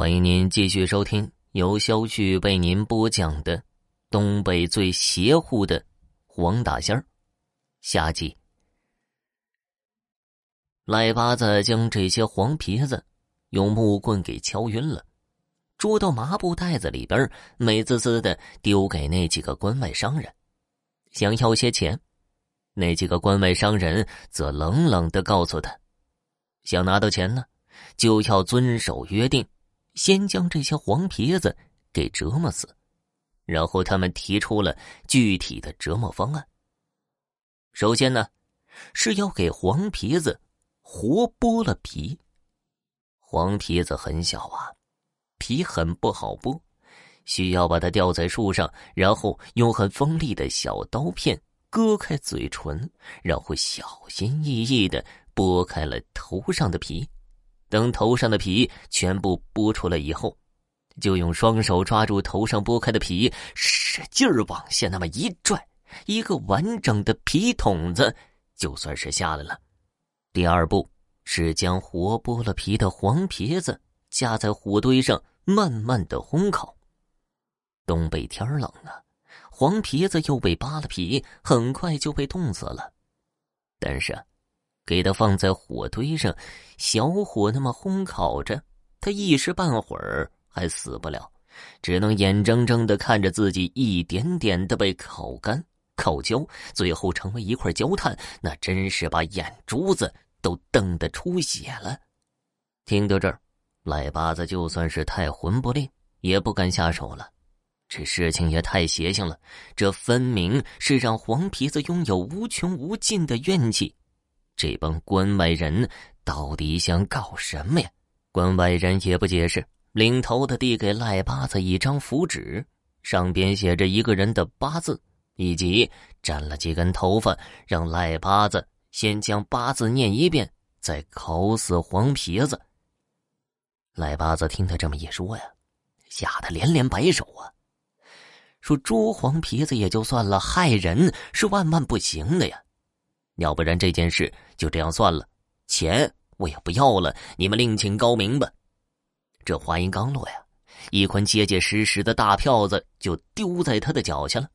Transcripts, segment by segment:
欢迎您继续收听由肖旭为您播讲的东北最邪乎的黄大仙儿下集。赖八子将这些黄皮子用木棍给敲晕了，捉到麻布袋子里边，美滋滋的丢给那几个关外商人，想要些钱。那几个关外商人则冷冷的告诉他：“想拿到钱呢，就要遵守约定。”先将这些黄皮子给折磨死，然后他们提出了具体的折磨方案。首先呢，是要给黄皮子活剥了皮。黄皮子很小啊，皮很不好剥，需要把它吊在树上，然后用很锋利的小刀片割开嘴唇，然后小心翼翼的剥开了头上的皮。等头上的皮全部剥出来以后，就用双手抓住头上剥开的皮，使劲往下那么一拽，一个完整的皮筒子就算是下来了。第二步是将活剥了皮的黄皮子架在火堆上，慢慢的烘烤。东北天冷啊，黄皮子又被扒了皮，很快就被冻死了。但是。给他放在火堆上，小火那么烘烤着，他一时半会儿还死不了，只能眼睁睁的看着自己一点点的被烤干、烤焦，最后成为一块焦炭，那真是把眼珠子都瞪得出血了。听到这儿，赖八子就算是太魂不吝，也不敢下手了。这事情也太邪性了，这分明是让黄皮子拥有无穷无尽的怨气。这帮关外人到底想搞什么呀？关外人也不解释，领头的递给赖八子一张符纸，上边写着一个人的八字，以及粘了几根头发，让赖八子先将八字念一遍，再烤死黄皮子。赖八子听他这么一说呀，吓得连连摆手啊，说捉黄皮子也就算了，害人是万万不行的呀。要不然这件事就这样算了，钱我也不要了，你们另请高明吧。这话音刚落呀，一捆结结实实的大票子就丢在他的脚下了。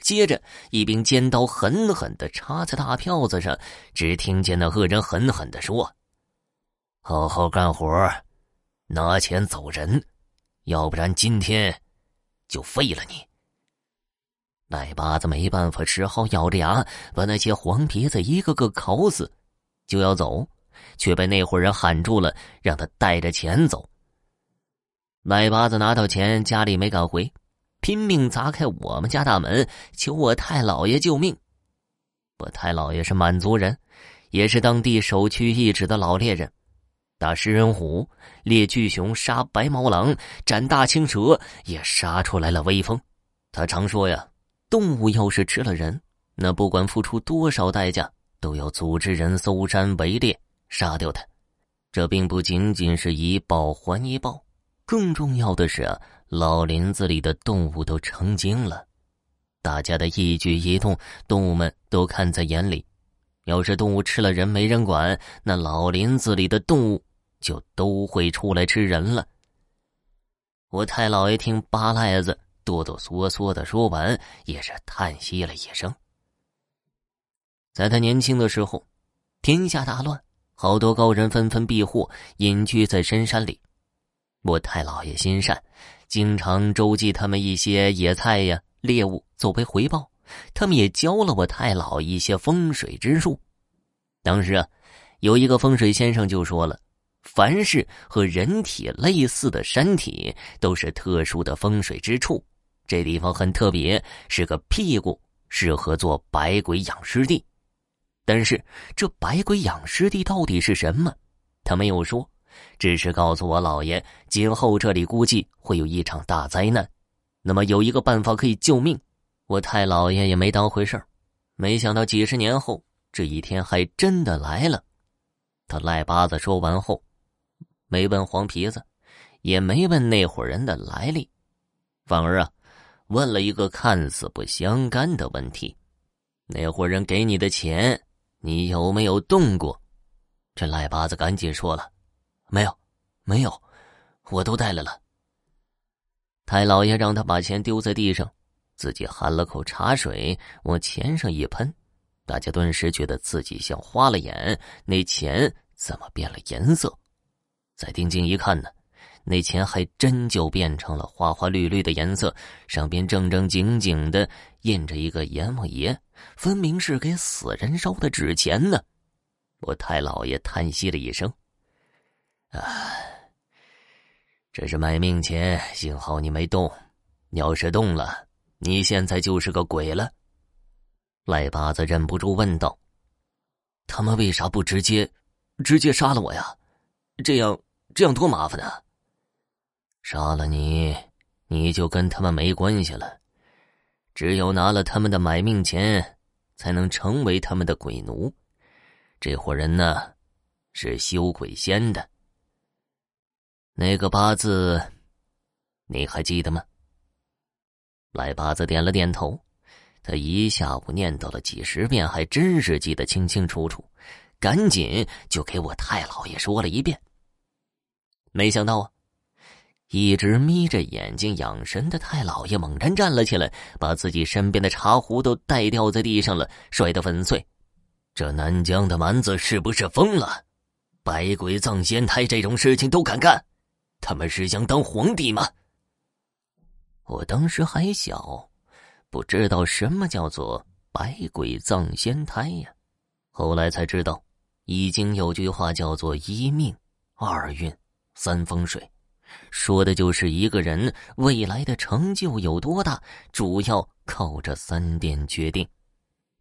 接着一柄尖刀狠狠的插在大票子上，只听见那恶人狠狠的说：“好好干活，拿钱走人，要不然今天就废了你。”奶八子没办法，只好咬着牙把那些黄皮子一个个烤死，就要走，却被那伙人喊住了，让他带着钱走。奶八子拿到钱，家里没敢回，拼命砸开我们家大门，求我太老爷救命。我太老爷是满族人，也是当地首屈一指的老猎人，打食人虎、猎巨熊、杀白毛狼、斩大青蛇，也杀出来了威风。他常说呀。动物要是吃了人，那不管付出多少代价，都要组织人搜山围猎，杀掉它。这并不仅仅是以报还一报，更重要的是啊，老林子里的动物都成精了，大家的一举一动，动物们都看在眼里。要是动物吃了人没人管，那老林子里的动物就都会出来吃人了。我太老爷听八赖子。哆哆嗦嗦的说完，也是叹息了一声。在他年轻的时候，天下大乱，好多高人纷纷避祸，隐居在深山里。我太老爷心善，经常周济他们一些野菜呀、猎物作为回报。他们也教了我太老一些风水之术。当时啊，有一个风水先生就说了。凡是和人体类似的山体，都是特殊的风水之处。这地方很特别，是个屁股，适合做百鬼养尸地。但是这百鬼养尸地到底是什么？他没有说，只是告诉我老爷，今后这里估计会有一场大灾难。那么有一个办法可以救命。我太老爷也没当回事儿没想到几十年后这一天还真的来了。他赖巴子说完后，没问黄皮子，也没问那伙人的来历，反而啊。问了一个看似不相干的问题：“那伙人给你的钱，你有没有动过？”这赖八子赶紧说了：“没有，没有，我都带来了。太老爷让他把钱丢在地上，自己含了口茶水往钱上一喷，大家顿时觉得自己像花了眼，那钱怎么变了颜色？再定睛一看呢，那钱还真就变成了花花绿绿的颜色，上边正正经经的印着一个阎王爷，分明是给死人烧的纸钱呢。我太老爷叹息了一声：“啊。”这是卖命钱，幸好你没动。你要是动了，你现在就是个鬼了。赖八子忍不住问道：“他们为啥不直接，直接杀了我呀？这样这样多麻烦啊！杀了你，你就跟他们没关系了。只有拿了他们的买命钱，才能成为他们的鬼奴。这伙人呢，是修鬼仙的。”那个八字，你还记得吗？赖八子点了点头，他一下午念叨了几十遍，还真是记得清清楚楚，赶紧就给我太老爷说了一遍。没想到啊，一直眯着眼睛养神的太老爷猛然站了起来，把自己身边的茶壶都带掉在地上了，摔得粉碎。这南疆的蛮子是不是疯了？百鬼葬仙台这种事情都敢干？他们是想当皇帝吗？我当时还小，不知道什么叫做百鬼葬仙胎呀。后来才知道，易经有句话叫做一命、二运、三风水，说的就是一个人未来的成就有多大，主要靠这三点决定。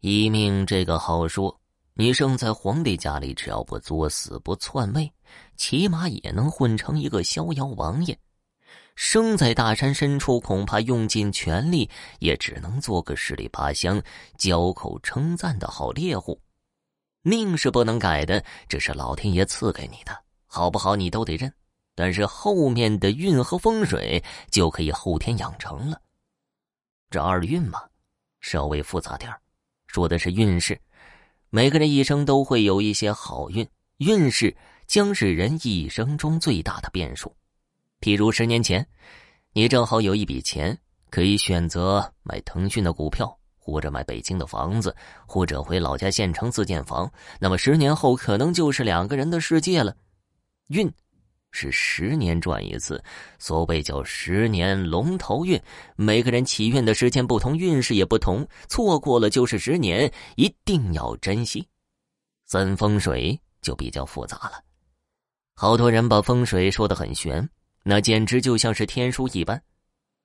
一命这个好说。你生在皇帝家里，只要不作死不篡位，起码也能混成一个逍遥王爷；生在大山深处，恐怕用尽全力，也只能做个十里八乡交口称赞的好猎户。命是不能改的，这是老天爷赐给你的，好不好你都得认。但是后面的运和风水就可以后天养成了。这二运嘛，稍微复杂点说的是运势。每个人一生都会有一些好运，运势将是人一生中最大的变数。譬如十年前，你正好有一笔钱，可以选择买腾讯的股票，或者买北京的房子，或者回老家县城自建房。那么十年后，可能就是两个人的世界了。运。是十年转一次，所谓叫十年龙头运。每个人起运的时间不同，运势也不同，错过了就是十年，一定要珍惜。三风水就比较复杂了，好多人把风水说的很玄，那简直就像是天书一般。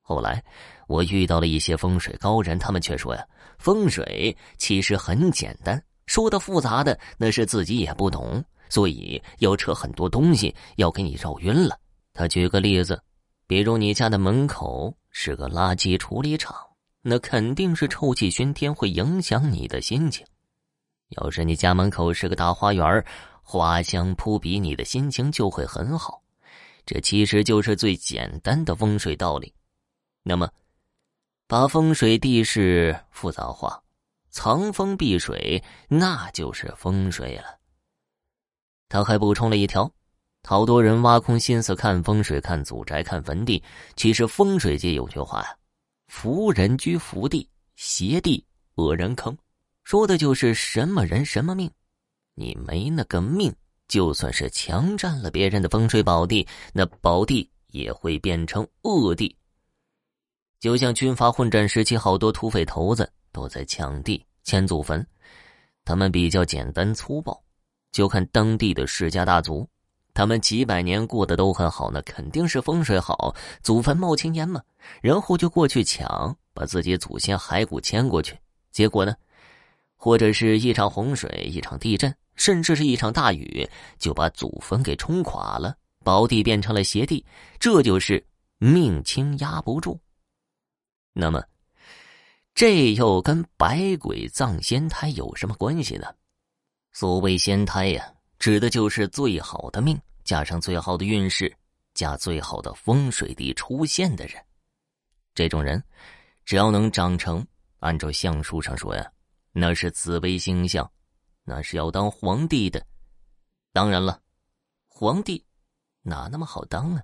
后来我遇到了一些风水高人，他们却说呀，风水其实很简单，说的复杂的那是自己也不懂。所以要扯很多东西，要给你绕晕了。他举个例子，比如你家的门口是个垃圾处理厂，那肯定是臭气熏天，会影响你的心情；要是你家门口是个大花园，花香扑鼻，你的心情就会很好。这其实就是最简单的风水道理。那么，把风水地势复杂化，藏风避水，那就是风水了。他还补充了一条：好多人挖空心思看风水、看祖宅、看坟地。其实风水界有句话呀：“福人居福地，邪地恶人坑。”说的就是什么人什么命。你没那个命，就算是强占了别人的风水宝地，那宝地也会变成恶地。就像军阀混战时期，好多土匪头子都在抢地、迁祖坟，他们比较简单粗暴。就看当地的世家大族，他们几百年过得都很好，那肯定是风水好，祖坟冒青烟嘛。然后就过去抢，把自己祖先骸骨迁过去。结果呢，或者是一场洪水、一场地震，甚至是一场大雨，就把祖坟给冲垮了，宝地变成了邪地。这就是命轻压不住。那么，这又跟百鬼葬仙胎有什么关系呢？所谓仙胎呀，指的就是最好的命，加上最好的运势，加最好的风水地出现的人。这种人，只要能长成，按照相书上说呀，那是紫微星象，那是要当皇帝的。当然了，皇帝哪那么好当啊？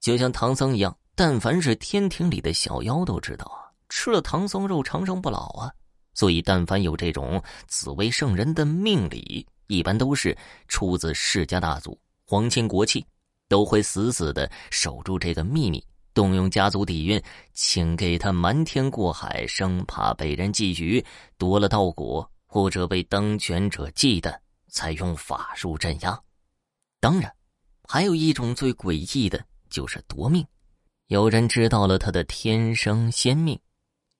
就像唐僧一样，但凡是天庭里的小妖都知道啊，吃了唐僧肉长生不老啊。所以，但凡有这种紫薇圣人的命理，一般都是出自世家大族、皇亲国戚，都会死死的守住这个秘密，动用家族底蕴，请给他瞒天过海，生怕被人觊觎夺了道果，或者被当权者忌惮，才用法术镇压。当然，还有一种最诡异的，就是夺命。有人知道了他的天生仙命。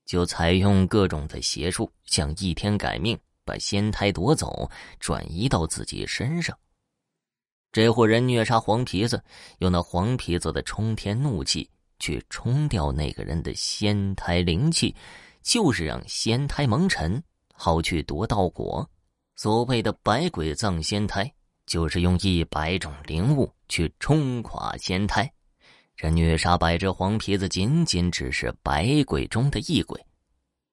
就采用各种的邪术，想一天改命，把仙胎夺走，转移到自己身上。这伙人虐杀黄皮子，用那黄皮子的冲天怒气去冲掉那个人的仙胎灵气，就是让仙胎蒙尘，好去夺道果。所谓的百鬼葬仙胎，就是用一百种灵物去冲垮仙胎。这虐杀百只黄皮子，仅仅只是百鬼中的一鬼。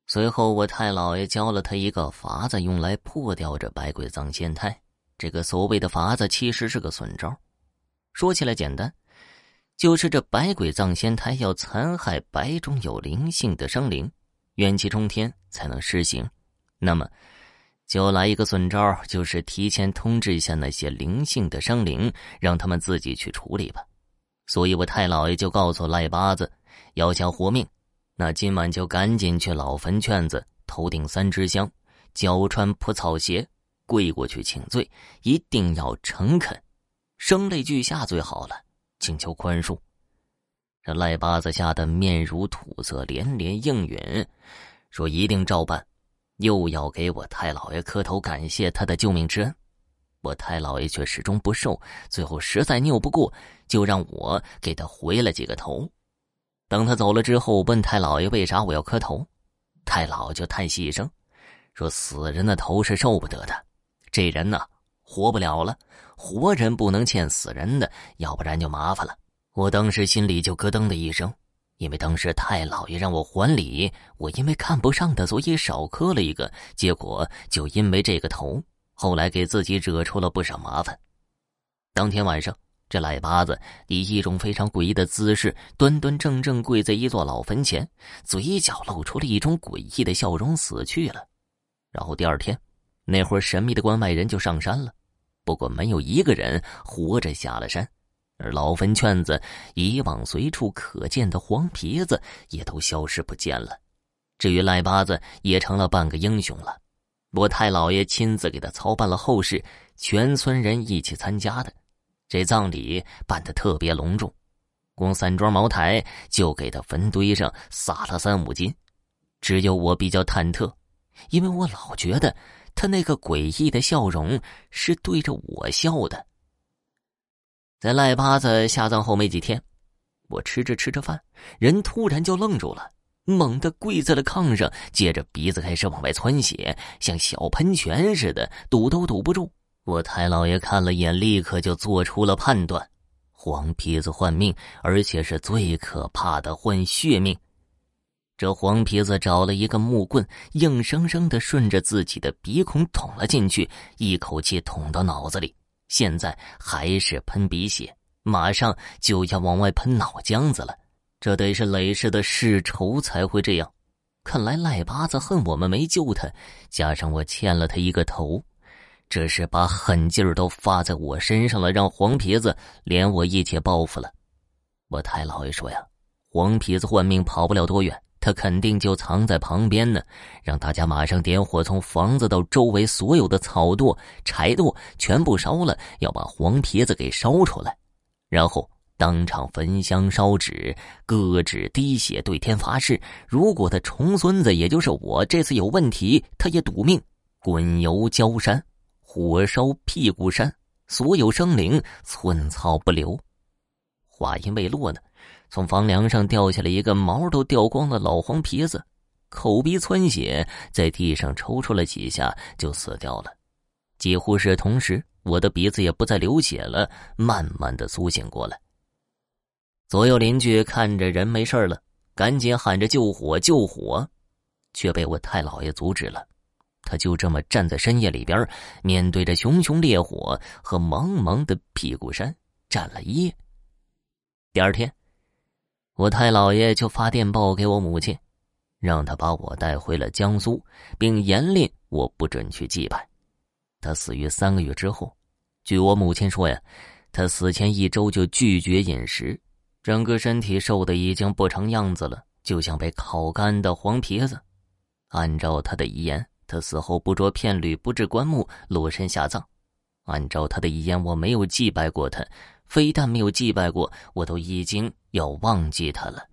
随后，我太老爷教了他一个法子，用来破掉这百鬼葬仙胎。这个所谓的法子，其实是个损招。说起来简单，就是这百鬼葬仙胎要残害百种有灵性的生灵，怨气冲天才能施行。那么，就来一个损招，就是提前通知一下那些灵性的生灵，让他们自己去处理吧。所以我太老爷就告诉赖八子，要想活命，那今晚就赶紧去老坟圈子，头顶三支香，脚穿蒲草鞋，跪过去请罪，一定要诚恳，声泪俱下最好了，请求宽恕。这赖八子吓得面如土色，连连应允，说一定照办，又要给我太老爷磕头感谢他的救命之恩。我太老爷却始终不受，最后实在拗不过，就让我给他回了几个头。等他走了之后，问太老爷为啥我要磕头，太老就叹息一声，说：“死人的头是受不得的，这人呢活不了了，活人不能欠死人的，要不然就麻烦了。”我当时心里就咯噔的一声，因为当时太老爷让我还礼，我因为看不上他，所以少磕了一个，结果就因为这个头。后来给自己惹出了不少麻烦。当天晚上，这赖八子以一种非常诡异的姿势，端端正正跪在一座老坟前，嘴角露出了一种诡异的笑容，死去了。然后第二天，那伙神秘的关外人就上山了，不过没有一个人活着下了山，而老坟圈子以往随处可见的黄皮子也都消失不见了。至于赖八子，也成了半个英雄了。我太老爷亲自给他操办了后事，全村人一起参加的，这葬礼办得特别隆重，光三桩茅台就给他坟堆上撒了三五斤，只有我比较忐忑，因为我老觉得他那个诡异的笑容是对着我笑的。在赖八子下葬后没几天，我吃着吃着饭，人突然就愣住了。猛地跪在了炕上，接着鼻子开始往外窜血，像小喷泉似的，堵都堵不住。我太老爷看了眼，立刻就做出了判断：黄皮子换命，而且是最可怕的换血命。这黄皮子找了一个木棍，硬生生的顺着自己的鼻孔捅了进去，一口气捅到脑子里，现在还是喷鼻血，马上就要往外喷脑浆子了。这得是累世的世仇才会这样，看来赖八子恨我们没救他，加上我欠了他一个头，这是把狠劲儿都发在我身上了，让黄皮子连我一起报复了。我太老爷说呀，黄皮子换命跑不了多远，他肯定就藏在旁边呢，让大家马上点火，从房子到周围所有的草垛、柴垛全部烧了，要把黄皮子给烧出来，然后。当场焚香烧纸，割纸滴血，对天发誓：如果他重孙子，也就是我这次有问题，他也赌命。滚油焦山，火烧屁股山，所有生灵寸草不留。话音未落呢，从房梁上掉下来一个毛都掉光的老黄皮子，口鼻窜血，在地上抽搐了几下就死掉了。几乎是同时，我的鼻子也不再流血了，慢慢的苏醒过来。左右邻居看着人没事了，赶紧喊着救火救火，却被我太老爷阻止了。他就这么站在深夜里边，面对着熊熊烈火和茫茫的屁股山站了一夜。第二天我太姥爷就发电报给我母亲，让他把我带回了江苏，并严令我不准去祭拜。他死于三个月之后，据我母亲说呀，他死前一周就拒绝饮食，整个身体瘦的已经不成样子了，就像被烤干的黄皮子。按照他的遗言，他死后不着片缕，不置棺木，裸身下葬。按照他的遗言，我没有祭拜过他。非但没有祭拜过，我都已经要忘记他了。